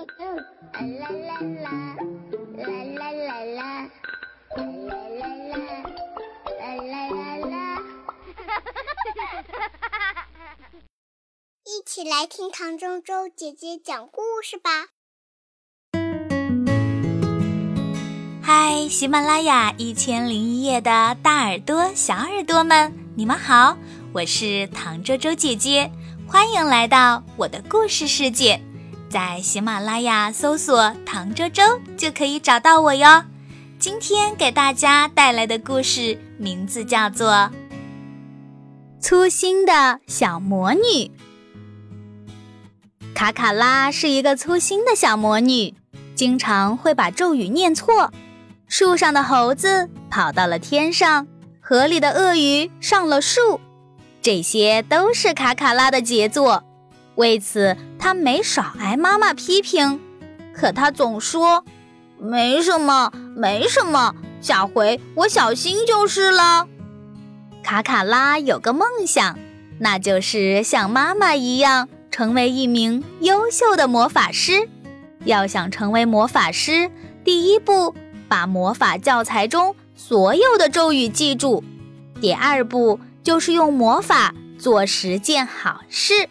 啦啦啦啦啦啦啦啦啦啦啦啦啦啦！一起来听唐周周姐姐讲故事吧。嗨，喜马拉雅一千零一夜的大耳朵、小耳朵们，你们好，我是唐周周姐姐，欢迎来到我的故事世界。在喜马拉雅搜索“唐周周”就可以找到我哟。今天给大家带来的故事名字叫做《粗心的小魔女》。卡卡拉是一个粗心的小魔女，经常会把咒语念错。树上的猴子跑到了天上，河里的鳄鱼上了树，这些都是卡卡拉的杰作。为此，他没少挨妈妈批评，可他总说：“没什么，没什么，下回我小心就是了。”卡卡拉有个梦想，那就是像妈妈一样，成为一名优秀的魔法师。要想成为魔法师，第一步，把魔法教材中所有的咒语记住；第二步，就是用魔法做十件好事。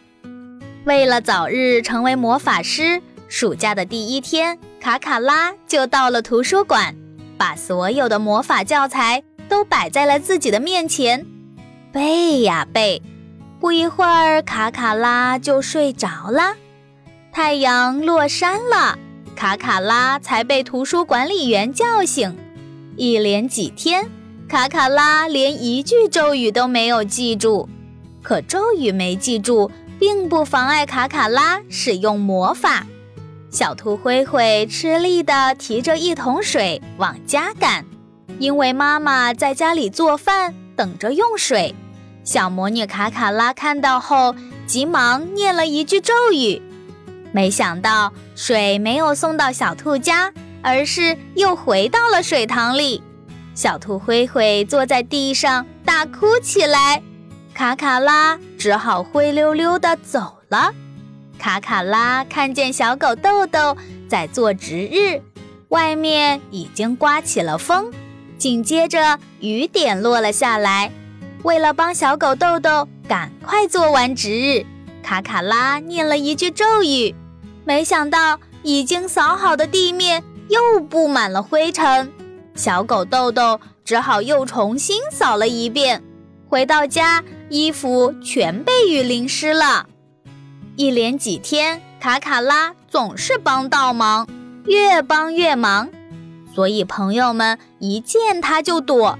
为了早日成为魔法师，暑假的第一天，卡卡拉就到了图书馆，把所有的魔法教材都摆在了自己的面前，背呀背。不一会儿，卡卡拉就睡着了。太阳落山了，卡卡拉才被图书管理员叫醒。一连几天，卡卡拉连一句咒语都没有记住。可咒语没记住。并不妨碍卡卡拉使用魔法。小兔灰灰吃力地提着一桶水往家赶，因为妈妈在家里做饭，等着用水。小魔女卡卡拉看到后，急忙念了一句咒语，没想到水没有送到小兔家，而是又回到了水塘里。小兔灰灰坐在地上大哭起来。卡卡拉只好灰溜溜地走了。卡卡拉看见小狗豆豆在做值日，外面已经刮起了风，紧接着雨点落了下来。为了帮小狗豆豆赶快做完值日，卡卡拉念了一句咒语，没想到已经扫好的地面又布满了灰尘，小狗豆豆只好又重新扫了一遍。回到家。衣服全被雨淋湿了，一连几天，卡卡拉总是帮倒忙，越帮越忙，所以朋友们一见他就躲。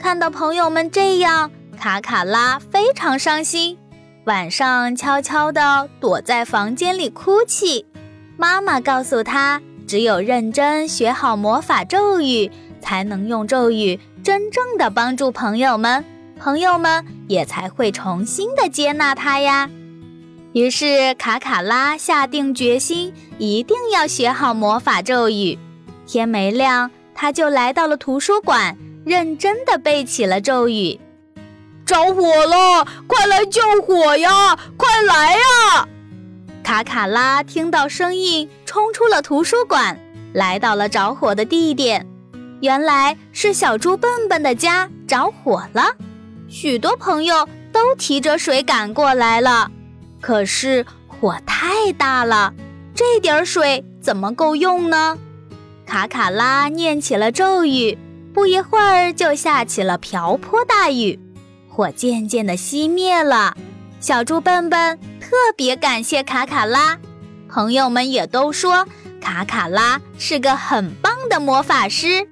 看到朋友们这样，卡卡拉非常伤心，晚上悄悄地躲在房间里哭泣。妈妈告诉他，只有认真学好魔法咒语，才能用咒语真正的帮助朋友们。朋友们也才会重新的接纳他呀。于是卡卡拉下定决心，一定要学好魔法咒语。天没亮，他就来到了图书馆，认真的背起了咒语：“着火了，快来救火呀！快来呀！”卡卡拉听到声音，冲出了图书馆，来到了着火的地点。原来是小猪笨笨的家着火了。许多朋友都提着水赶过来了，可是火太大了，这点水怎么够用呢？卡卡拉念起了咒语，不一会儿就下起了瓢泼大雨，火渐渐的熄灭了。小猪笨笨特别感谢卡卡拉，朋友们也都说卡卡拉是个很棒的魔法师。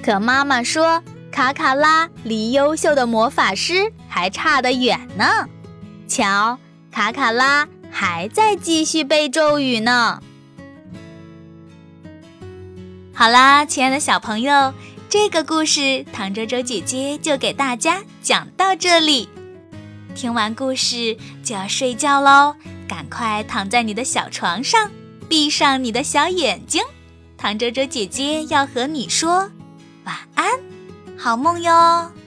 可妈妈说。卡卡拉离优秀的魔法师还差得远呢。瞧，卡卡拉还在继续背咒语呢。好啦，亲爱的小朋友，这个故事唐周周姐姐就给大家讲到这里。听完故事就要睡觉喽，赶快躺在你的小床上，闭上你的小眼睛。唐周周姐姐要和你说晚安。好梦哟。